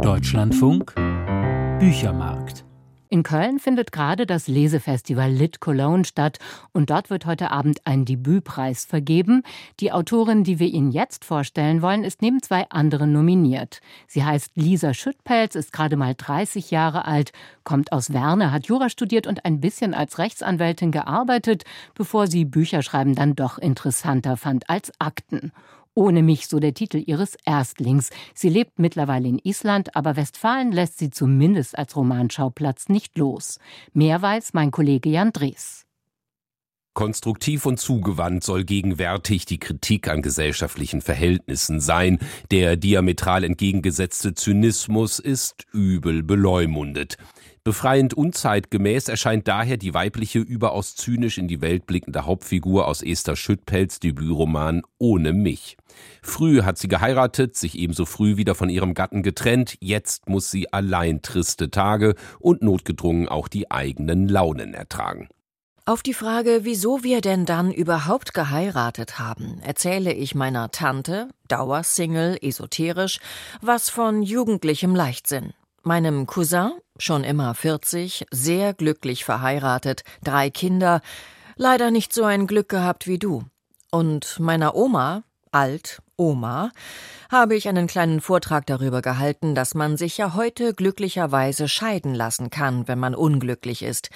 Deutschlandfunk Büchermarkt in Köln findet gerade das Lesefestival Lit Cologne statt und dort wird heute Abend ein Debütpreis vergeben. Die Autorin, die wir Ihnen jetzt vorstellen wollen, ist neben zwei anderen nominiert. Sie heißt Lisa Schüttpelz, ist gerade mal 30 Jahre alt, kommt aus Werne, hat Jura studiert und ein bisschen als Rechtsanwältin gearbeitet, bevor sie Bücherschreiben dann doch interessanter fand als Akten. Ohne mich, so der Titel ihres Erstlings. Sie lebt mittlerweile in Island, aber Westfalen lässt sie zumindest als Romanschauplatz nicht los. Mehr weiß mein Kollege Jan Drees. Konstruktiv und zugewandt soll gegenwärtig die Kritik an gesellschaftlichen Verhältnissen sein. Der diametral entgegengesetzte Zynismus ist übel beleumundet. Befreiend unzeitgemäß erscheint daher die weibliche, überaus zynisch in die Welt blickende Hauptfigur aus Esther Schüttpelz Debütroman Ohne mich. Früh hat sie geheiratet, sich ebenso früh wieder von ihrem Gatten getrennt, jetzt muss sie allein triste Tage und notgedrungen auch die eigenen Launen ertragen. Auf die Frage, wieso wir denn dann überhaupt geheiratet haben, erzähle ich meiner Tante, Dauersingle, esoterisch, was von jugendlichem Leichtsinn. Meinem Cousin, schon immer 40, sehr glücklich verheiratet, drei Kinder, leider nicht so ein Glück gehabt wie du. Und meiner Oma, alt, Oma, habe ich einen kleinen Vortrag darüber gehalten, dass man sich ja heute glücklicherweise scheiden lassen kann, wenn man unglücklich ist,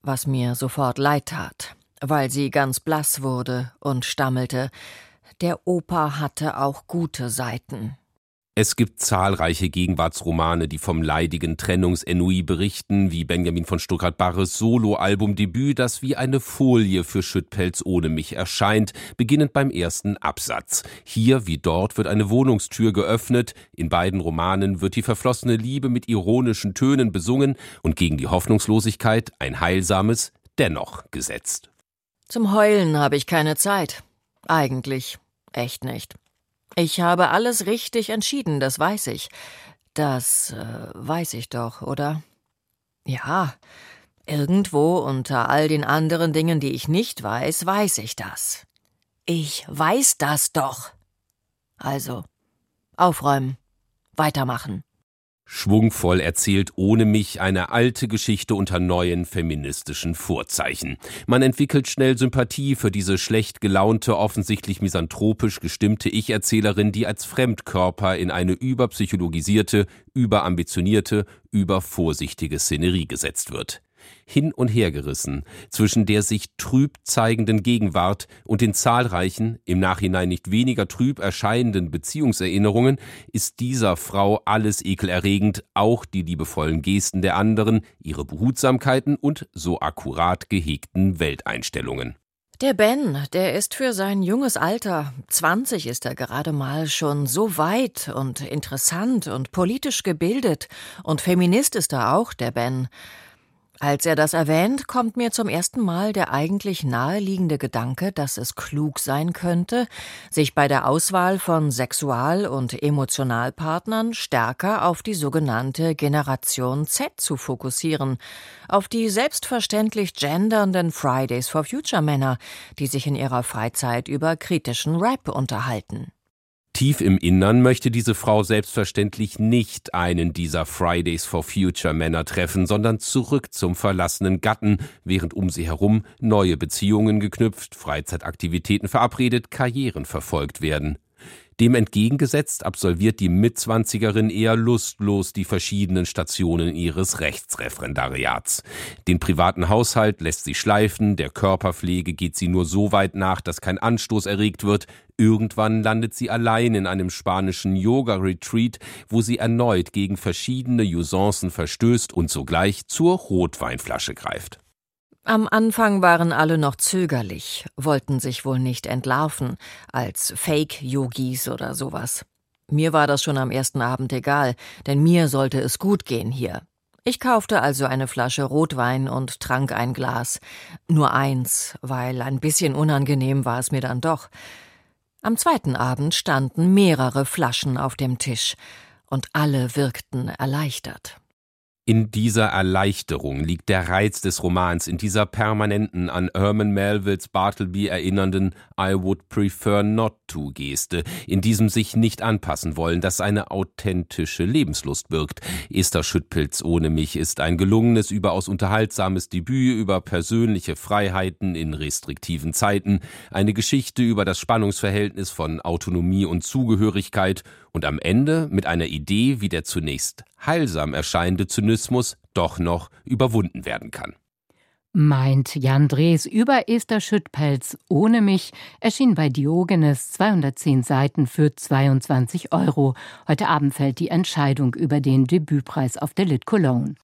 was mir sofort leid tat, weil sie ganz blass wurde und stammelte, der Opa hatte auch gute Seiten. Es gibt zahlreiche Gegenwartsromane, die vom leidigen Trennungsenui berichten, wie Benjamin von Stuttgart-Barres Soloalbumdebüt, das wie eine Folie für Schüttpelz ohne mich erscheint, beginnend beim ersten Absatz. Hier wie dort wird eine Wohnungstür geöffnet, in beiden Romanen wird die verflossene Liebe mit ironischen Tönen besungen und gegen die Hoffnungslosigkeit ein heilsames Dennoch gesetzt. Zum Heulen habe ich keine Zeit. Eigentlich. Echt nicht. Ich habe alles richtig entschieden, das weiß ich. Das äh, weiß ich doch, oder? Ja, irgendwo unter all den anderen Dingen, die ich nicht weiß, weiß ich das. Ich weiß das doch. Also, aufräumen, weitermachen schwungvoll erzählt ohne mich eine alte Geschichte unter neuen feministischen Vorzeichen. Man entwickelt schnell Sympathie für diese schlecht gelaunte, offensichtlich misanthropisch gestimmte Ich-Erzählerin, die als Fremdkörper in eine überpsychologisierte, überambitionierte, übervorsichtige Szenerie gesetzt wird hin und her gerissen zwischen der sich trüb zeigenden Gegenwart und den zahlreichen, im Nachhinein nicht weniger trüb erscheinenden Beziehungserinnerungen, ist dieser Frau alles ekelerregend, auch die liebevollen Gesten der anderen, ihre Behutsamkeiten und so akkurat gehegten Welteinstellungen. Der Ben, der ist für sein junges Alter, 20 ist er gerade mal, schon so weit und interessant und politisch gebildet, und Feminist ist er auch, der Ben. Als er das erwähnt, kommt mir zum ersten Mal der eigentlich naheliegende Gedanke, dass es klug sein könnte, sich bei der Auswahl von Sexual- und Emotionalpartnern stärker auf die sogenannte Generation Z zu fokussieren, auf die selbstverständlich gendernden Fridays for Future Männer, die sich in ihrer Freizeit über kritischen Rap unterhalten. Tief im Innern möchte diese Frau selbstverständlich nicht einen dieser Fridays for Future Männer treffen, sondern zurück zum verlassenen Gatten, während um sie herum neue Beziehungen geknüpft, Freizeitaktivitäten verabredet, Karrieren verfolgt werden. Dem entgegengesetzt absolviert die Mitzwanzigerin eher lustlos die verschiedenen Stationen ihres Rechtsreferendariats. Den privaten Haushalt lässt sie schleifen, der Körperpflege geht sie nur so weit nach, dass kein Anstoß erregt wird, Irgendwann landet sie allein in einem spanischen Yoga-Retreat, wo sie erneut gegen verschiedene Usancen verstößt und sogleich zur Rotweinflasche greift. Am Anfang waren alle noch zögerlich, wollten sich wohl nicht entlarven, als Fake-Yogis oder sowas. Mir war das schon am ersten Abend egal, denn mir sollte es gut gehen hier. Ich kaufte also eine Flasche Rotwein und trank ein Glas. Nur eins, weil ein bisschen unangenehm war es mir dann doch. Am zweiten Abend standen mehrere Flaschen auf dem Tisch, und alle wirkten erleichtert. In dieser Erleichterung liegt der Reiz des Romans, in dieser permanenten an Herman Melvilles Bartleby erinnernden I would prefer not to Geste, in diesem sich nicht anpassen wollen, das eine authentische Lebenslust birgt. Esther Schüttpilz ohne mich ist ein gelungenes, überaus unterhaltsames Debüt über persönliche Freiheiten in restriktiven Zeiten, eine Geschichte über das Spannungsverhältnis von Autonomie und Zugehörigkeit und am Ende mit einer Idee, wie der zunächst heilsam erscheinende Zynismus doch noch überwunden werden kann. Meint Jan Drees über Esther Schüttpelz ohne mich erschien bei Diogenes 210 Seiten für 22 Euro. Heute Abend fällt die Entscheidung über den Debütpreis auf der Lit Cologne.